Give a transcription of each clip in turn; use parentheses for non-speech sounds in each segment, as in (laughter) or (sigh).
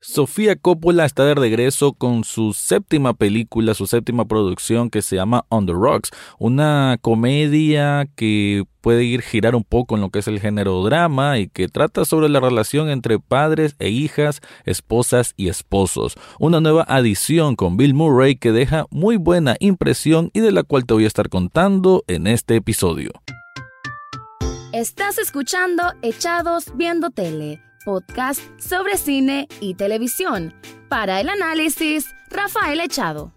Sofía Coppola está de regreso con su séptima película, su séptima producción que se llama On the Rocks, una comedia que puede ir girar un poco en lo que es el género drama y que trata sobre la relación entre padres e hijas, esposas y esposos. Una nueva adición con Bill Murray que deja muy buena impresión y de la cual te voy a estar contando en este episodio. Estás escuchando Echados Viendo Tele podcast sobre cine y televisión. Para el análisis, Rafael Echado.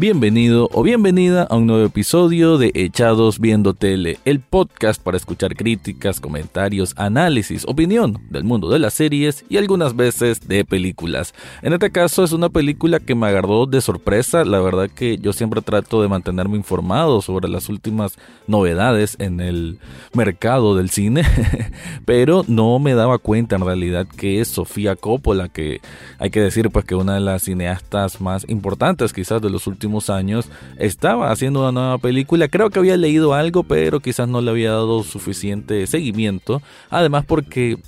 Bienvenido o bienvenida a un nuevo episodio de Echados Viendo Tele, el podcast para escuchar críticas, comentarios, análisis, opinión del mundo de las series y algunas veces de películas. En este caso es una película que me agarró de sorpresa, la verdad que yo siempre trato de mantenerme informado sobre las últimas novedades en el mercado del cine, (laughs) pero no me daba cuenta en realidad que es Sofía Coppola, que hay que decir pues que una de las cineastas más importantes quizás de los últimos años estaba haciendo una nueva película. Creo que había leído algo, pero quizás no le había dado suficiente seguimiento. Además porque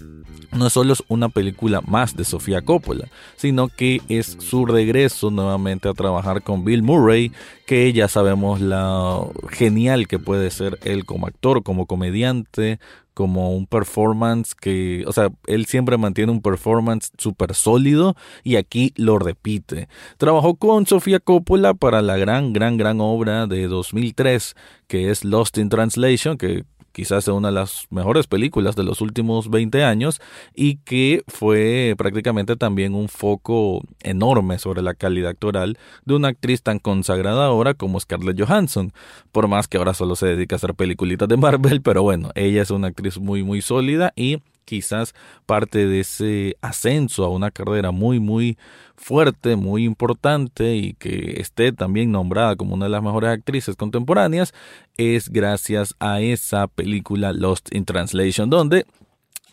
no solo es una película más de Sofía Coppola, sino que es su regreso nuevamente a trabajar con Bill Murray, que ya sabemos la genial que puede ser él como actor, como comediante, como un performance que, o sea, él siempre mantiene un performance súper sólido y aquí lo repite. Trabajó con Sofía Coppola para la gran, gran, gran obra de 2003 que es Lost in Translation, que quizás sea una de las mejores películas de los últimos 20 años y que fue prácticamente también un foco enorme sobre la calidad actoral de una actriz tan consagrada ahora como Scarlett Johansson, por más que ahora solo se dedica a hacer peliculitas de Marvel, pero bueno, ella es una actriz muy muy sólida y quizás parte de ese ascenso a una carrera muy, muy fuerte, muy importante y que esté también nombrada como una de las mejores actrices contemporáneas, es gracias a esa película Lost in Translation, donde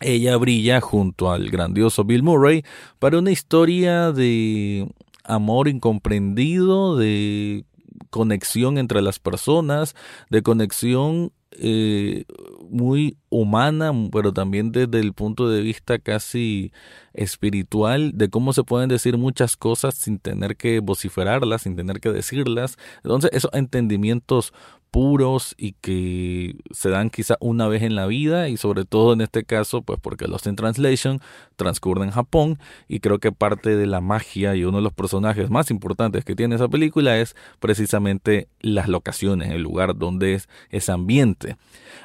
ella brilla junto al grandioso Bill Murray para una historia de amor incomprendido, de conexión entre las personas, de conexión eh, muy humana, pero también desde el punto de vista casi espiritual, de cómo se pueden decir muchas cosas sin tener que vociferarlas, sin tener que decirlas. Entonces, esos entendimientos puros y que se dan quizá una vez en la vida y sobre todo en este caso pues porque Lost in Translation transcurre en Japón y creo que parte de la magia y uno de los personajes más importantes que tiene esa película es precisamente las locaciones, el lugar donde es ese ambiente.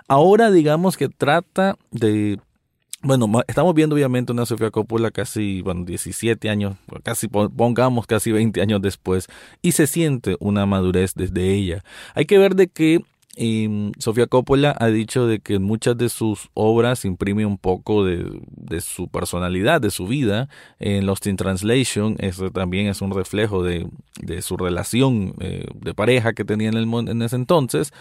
Ahora digamos que trata de bueno, estamos viendo obviamente una Sofía Coppola casi, bueno, 17 años, casi pongamos casi 20 años después, y se siente una madurez desde ella. Hay que ver de que y Sofía Coppola ha dicho de que en muchas de sus obras imprime un poco de, su personalidad, de su vida. En Lost in Translation, eso también es un reflejo de, su relación eh, de pareja que tenía en, el, en ese entonces.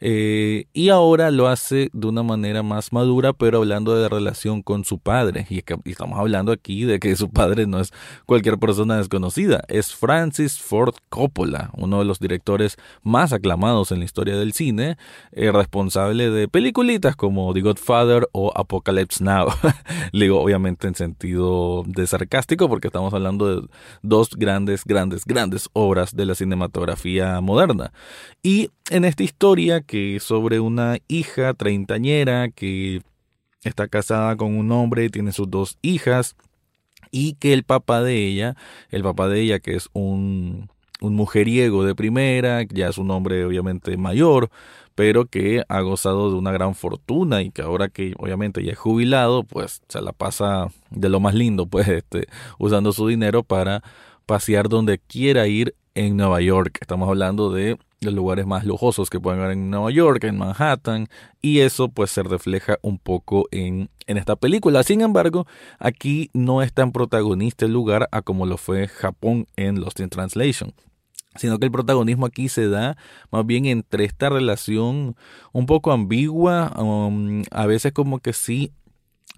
Eh, y ahora lo hace de una manera más madura, pero hablando de relación con su padre. Y estamos hablando aquí de que su padre no es cualquier persona desconocida, es Francis Ford Coppola, uno de los directores más aclamados en la historia del cine eh, responsable de peliculitas como The Godfather o Apocalypse Now. (laughs) digo obviamente en sentido de sarcástico porque estamos hablando de dos grandes, grandes, grandes obras de la cinematografía moderna. Y en esta historia que es sobre una hija treintañera que está casada con un hombre tiene sus dos hijas y que el papá de ella, el papá de ella que es un un mujeriego de primera, ya es un hombre obviamente mayor, pero que ha gozado de una gran fortuna y que ahora que obviamente ya es jubilado, pues se la pasa de lo más lindo, pues este, usando su dinero para pasear donde quiera ir en Nueva York. Estamos hablando de los lugares más lujosos que pueden haber en Nueva York, en Manhattan, y eso pues se refleja un poco en, en esta película. Sin embargo, aquí no es tan protagonista el lugar a como lo fue Japón en Lost in Translation sino que el protagonismo aquí se da más bien entre esta relación un poco ambigua, um, a veces como que sí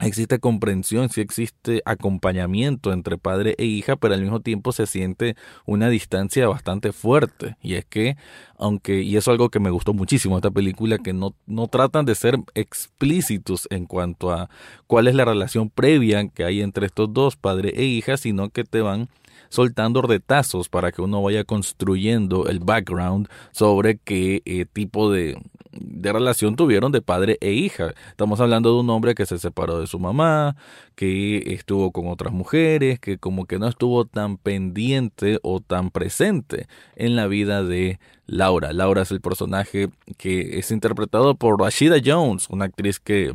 existe comprensión, si existe acompañamiento entre padre e hija, pero al mismo tiempo se siente una distancia bastante fuerte. Y es que, aunque, y eso es algo que me gustó muchísimo esta película, que no, no tratan de ser explícitos en cuanto a cuál es la relación previa que hay entre estos dos, padre e hija, sino que te van soltando retazos para que uno vaya construyendo el background sobre qué eh, tipo de, de relación tuvieron de padre e hija. Estamos hablando de un hombre que se separó de su mamá, que estuvo con otras mujeres, que como que no estuvo tan pendiente o tan presente en la vida de Laura. Laura es el personaje que es interpretado por Rashida Jones, una actriz que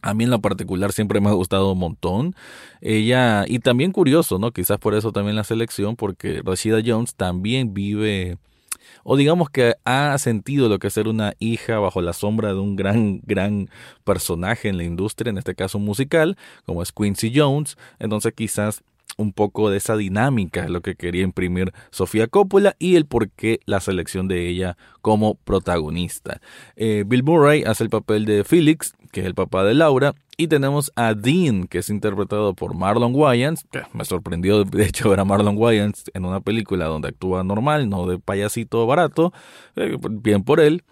a mí en lo particular siempre me ha gustado un montón. Ella, y también curioso, ¿no? Quizás por eso también la selección, porque Rashida Jones también vive o digamos que ha sentido lo que es ser una hija bajo la sombra de un gran, gran personaje en la industria, en este caso musical, como es Quincy Jones, entonces quizás un poco de esa dinámica es lo que quería imprimir Sofía Coppola y el por qué la selección de ella como protagonista. Eh, Bill Murray hace el papel de Felix, que es el papá de Laura, y tenemos a Dean, que es interpretado por Marlon Wayans. Me sorprendió, de hecho, ver a Marlon Wayans en una película donde actúa normal, no de payasito barato. Eh, bien por él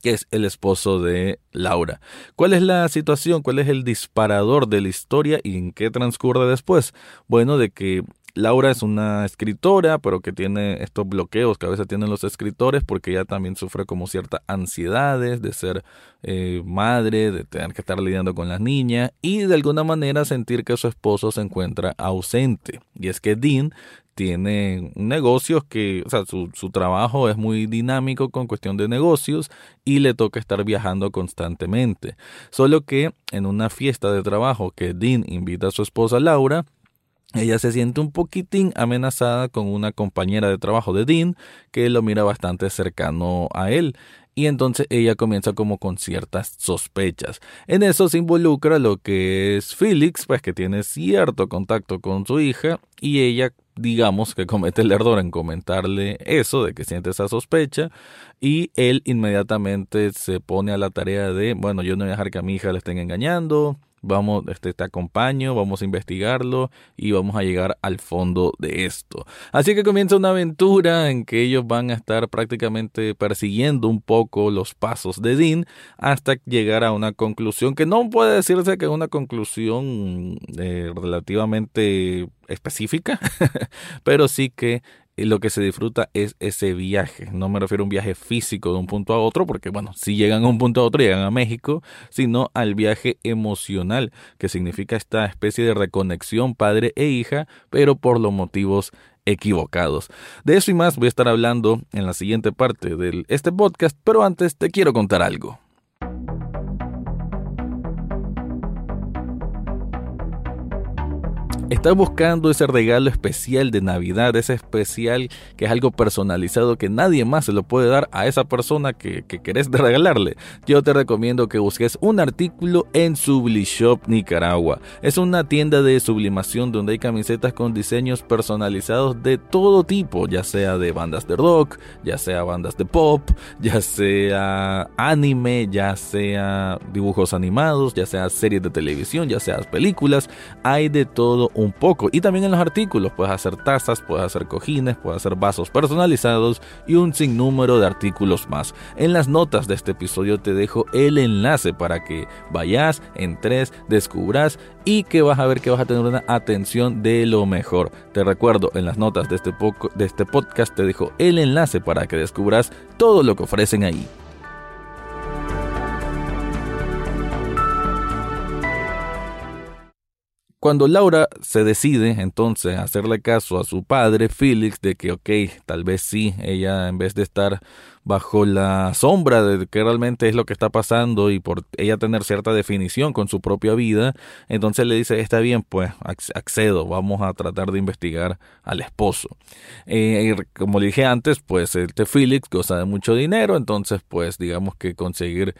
que es el esposo de Laura. ¿Cuál es la situación? ¿Cuál es el disparador de la historia y en qué transcurre después? Bueno, de que Laura es una escritora, pero que tiene estos bloqueos que a veces tienen los escritores porque ella también sufre como ciertas ansiedades de ser eh, madre, de tener que estar lidiando con las niñas y de alguna manera sentir que su esposo se encuentra ausente. Y es que Dean tiene negocios que, o sea, su, su, trabajo es muy dinámico con cuestión de negocios y le toca estar viajando constantemente. Solo que en una fiesta de trabajo que Dean invita a su esposa Laura, ella se siente un poquitín amenazada con una compañera de trabajo de Dean que lo mira bastante cercano a él y entonces ella comienza como con ciertas sospechas. En eso se involucra lo que es Felix, pues que tiene cierto contacto con su hija y ella digamos que comete el error en comentarle eso de que siente esa sospecha y él inmediatamente se pone a la tarea de, bueno, yo no voy a dejar que a mi hija le estén engañando, vamos, este, te acompaño, vamos a investigarlo y vamos a llegar al fondo de esto. Así que comienza una aventura en que ellos van a estar prácticamente persiguiendo un poco los pasos de Dean hasta llegar a una conclusión que no puede decirse que es una conclusión eh, relativamente específica, (laughs) pero sí que lo que se disfruta es ese viaje. No me refiero a un viaje físico de un punto a otro, porque bueno, si llegan a un punto a otro, llegan a México, sino al viaje emocional, que significa esta especie de reconexión padre e hija, pero por los motivos equivocados. De eso y más voy a estar hablando en la siguiente parte de este podcast, pero antes te quiero contar algo. Estás buscando ese regalo especial de Navidad, ese especial que es algo personalizado que nadie más se lo puede dar a esa persona que, que querés regalarle. Yo te recomiendo que busques un artículo en Sublishop Nicaragua. Es una tienda de sublimación donde hay camisetas con diseños personalizados de todo tipo, ya sea de bandas de rock, ya sea bandas de pop, ya sea anime, ya sea dibujos animados, ya sea series de televisión, ya sea películas. Hay de todo un poco. Y también en los artículos puedes hacer tazas, puedes hacer cojines, puedes hacer vasos personalizados y un sinnúmero de artículos más. En las notas de este episodio te dejo el enlace para que vayas, entres, descubras y que vas a ver que vas a tener una atención de lo mejor. Te recuerdo, en las notas de este, de este podcast te dejo el enlace para que descubras todo lo que ofrecen ahí. Cuando Laura se decide entonces a hacerle caso a su padre, Felix, de que, ok, tal vez sí, ella en vez de estar bajo la sombra de que realmente es lo que está pasando y por ella tener cierta definición con su propia vida, entonces le dice, está bien, pues accedo, vamos a tratar de investigar al esposo. Eh, como le dije antes, pues este Felix goza de mucho dinero, entonces pues digamos que conseguir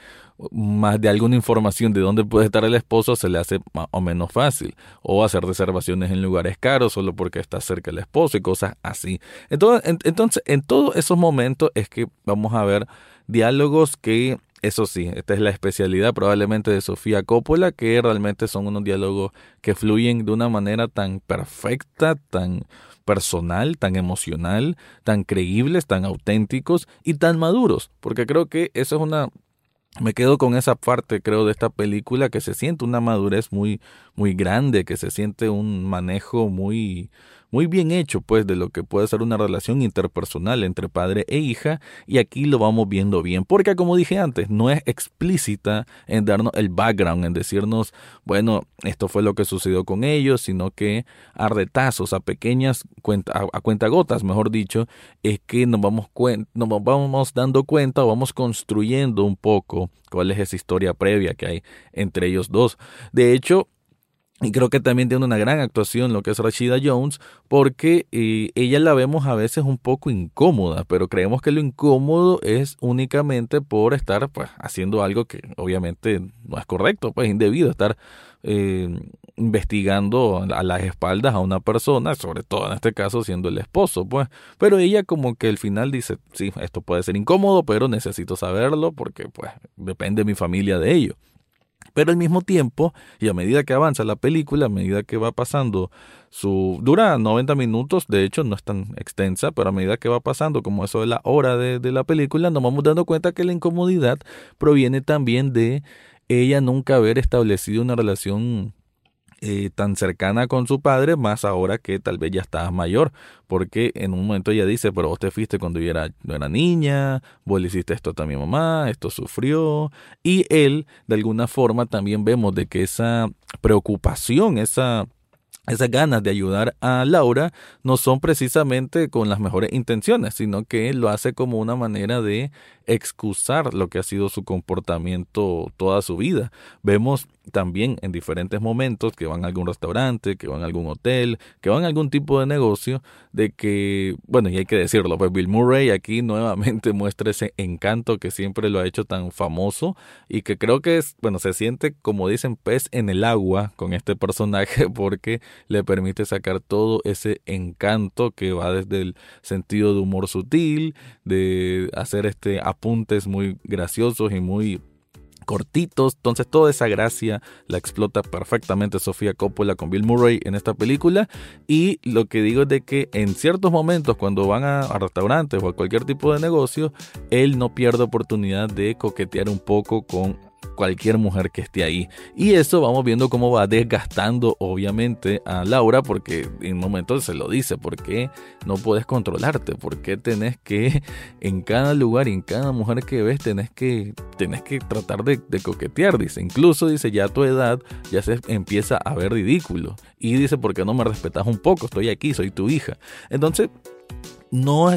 más de alguna información de dónde puede estar el esposo se le hace más o menos fácil. O hacer reservaciones en lugares caros solo porque está cerca el esposo y cosas así. Entonces, entonces en todos esos momentos es que vamos a ver diálogos que eso sí, esta es la especialidad probablemente de Sofía Coppola, que realmente son unos diálogos que fluyen de una manera tan perfecta, tan personal, tan emocional, tan creíbles, tan auténticos y tan maduros, porque creo que eso es una me quedo con esa parte, creo, de esta película que se siente una madurez muy, muy grande, que se siente un manejo muy, muy bien hecho, pues, de lo que puede ser una relación interpersonal entre padre e hija, y aquí lo vamos viendo bien, porque como dije antes, no es explícita en darnos el background, en decirnos, bueno, esto fue lo que sucedió con ellos, sino que a retazos, a pequeñas cuenta, a, cuentagotas, mejor dicho, es que nos vamos, nos vamos dando cuenta o vamos construyendo un poco cuál es esa historia previa que hay entre ellos dos. De hecho, y creo que también tiene una gran actuación lo que es Rashida Jones, porque eh, ella la vemos a veces un poco incómoda, pero creemos que lo incómodo es únicamente por estar pues, haciendo algo que obviamente no es correcto, pues indebido, estar eh, investigando a las espaldas a una persona, sobre todo en este caso siendo el esposo, pues. Pero ella como que al final dice, sí, esto puede ser incómodo, pero necesito saberlo porque pues depende mi familia de ello. Pero al mismo tiempo, y a medida que avanza la película, a medida que va pasando su... dura 90 minutos, de hecho no es tan extensa, pero a medida que va pasando como eso de la hora de, de la película, nos vamos dando cuenta que la incomodidad proviene también de ella nunca haber establecido una relación eh, tan cercana con su padre, más ahora que tal vez ya estás mayor, porque en un momento ella dice, pero vos te fuiste cuando yo era niña, vos le hiciste esto a mi mamá, esto sufrió, y él, de alguna forma, también vemos de que esa preocupación, esa esas ganas de ayudar a Laura no son precisamente con las mejores intenciones, sino que lo hace como una manera de excusar lo que ha sido su comportamiento toda su vida. Vemos también en diferentes momentos que van a algún restaurante, que van a algún hotel, que van a algún tipo de negocio, de que, bueno, y hay que decirlo, pues Bill Murray aquí (laughs) nuevamente muestra ese encanto que siempre lo ha hecho tan famoso y que creo que es, bueno, se siente como dicen pez en el agua con este personaje (laughs) porque le permite sacar todo ese encanto que va desde el sentido de humor sutil, de hacer este apuntes muy graciosos y muy cortitos, entonces toda esa gracia la explota perfectamente Sofía Coppola con Bill Murray en esta película. Y lo que digo es de que en ciertos momentos cuando van a, a, restaurantes o a cualquier tipo de negocio, él no pierde oportunidad de coquetear un poco con cualquier mujer que esté ahí. Y eso vamos viendo cómo va desgastando obviamente a Laura porque en un momento se lo dice, porque no puedes controlarte, porque tenés que en cada lugar y en cada mujer que ves tenés que, tenés que tratar de, de coquetear, dice. Incluso dice ya a tu edad ya se empieza a ver ridículo. Y dice, ¿por qué no me respetas un poco? Estoy aquí, soy tu hija. Entonces, no,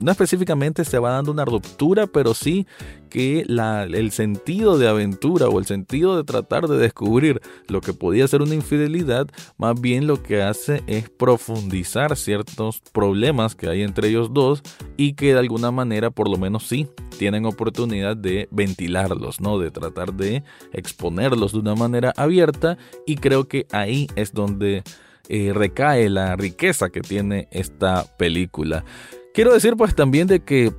no, específicamente se va dando una ruptura, pero sí que la, el sentido de aventura o el sentido de tratar de descubrir lo que podía ser una infidelidad, más bien lo que hace es profundizar ciertos problemas que hay entre ellos dos y que de alguna manera, por lo menos sí, tienen oportunidad de ventilarlos, ¿no? De tratar de exponerlos de una manera abierta y creo que ahí es donde recae la riqueza que tiene esta película. Quiero decir pues también de que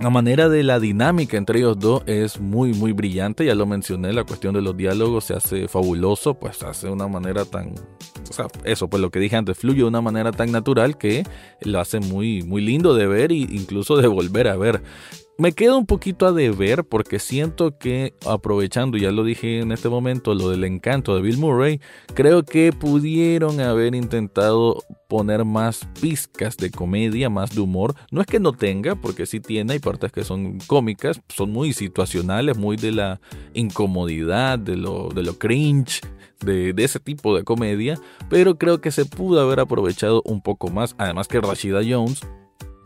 la manera de la dinámica entre ellos dos es muy muy brillante, ya lo mencioné, la cuestión de los diálogos se hace fabuloso, pues hace de una manera tan, o sea, eso pues lo que dije antes, fluye de una manera tan natural que lo hace muy muy lindo de ver e incluso de volver a ver. Me queda un poquito a deber porque siento que aprovechando, ya lo dije en este momento, lo del encanto de Bill Murray, creo que pudieron haber intentado poner más pizcas de comedia, más de humor. No es que no tenga, porque sí tiene, hay partes que son cómicas, son muy situacionales, muy de la incomodidad, de lo, de lo cringe, de, ese tipo de comedia, pero creo que se pudo haber aprovechado un poco más. Además que Rashida Jones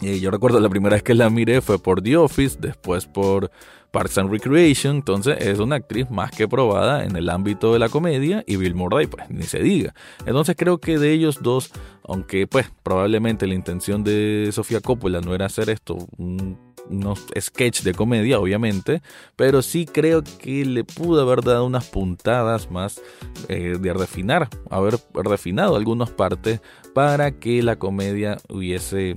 yo recuerdo la primera vez que la miré fue por The Office, después por Parks and Recreation, entonces es una actriz más que probada en el ámbito de la comedia y Bill Murray pues ni se diga. Entonces creo que de ellos dos, aunque pues probablemente la intención de Sofía Coppola no era hacer esto un, unos sketch de comedia obviamente, pero sí creo que le pudo haber dado unas puntadas más eh, de refinar, haber refinado algunas partes para que la comedia hubiese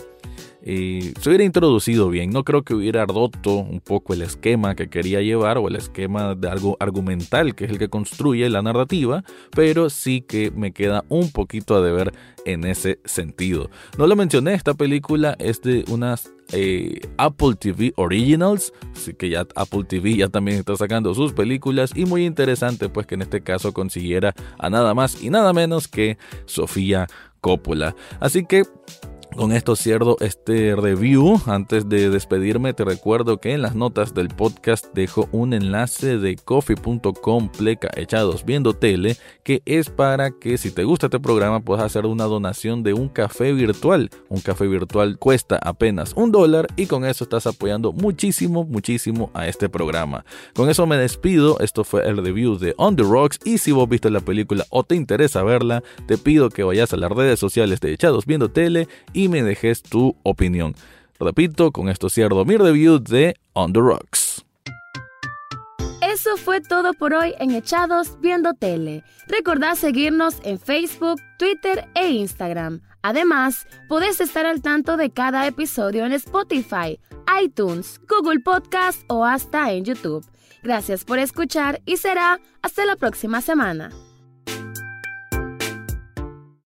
eh, se hubiera introducido bien. No creo que hubiera roto un poco el esquema que quería llevar o el esquema de algo argumental que es el que construye la narrativa, pero sí que me queda un poquito a deber en ese sentido. No lo mencioné, esta película es de unas eh, Apple TV Originals, así que ya Apple TV ya también está sacando sus películas y muy interesante pues que en este caso consiguiera a nada más y nada menos que Sofía Coppola. Así que con esto cierro este review. Antes de despedirme, te recuerdo que en las notas del podcast dejo un enlace de coffee.com pleca echados viendo tele, que es para que si te gusta este programa puedas hacer una donación de un café virtual. Un café virtual cuesta apenas un dólar y con eso estás apoyando muchísimo, muchísimo a este programa. Con eso me despido. Esto fue el review de On the Rocks y si vos viste la película o te interesa verla, te pido que vayas a las redes sociales de Echados Viendo Tele y me dejes tu opinión. Repito, con esto cierro mi review de On the Rocks. Eso fue todo por hoy en Echados Viendo Tele. Recordá seguirnos en Facebook, Twitter e Instagram. Además, podés estar al tanto de cada episodio en Spotify, iTunes, Google Podcast o hasta en YouTube. Gracias por escuchar y será hasta la próxima semana.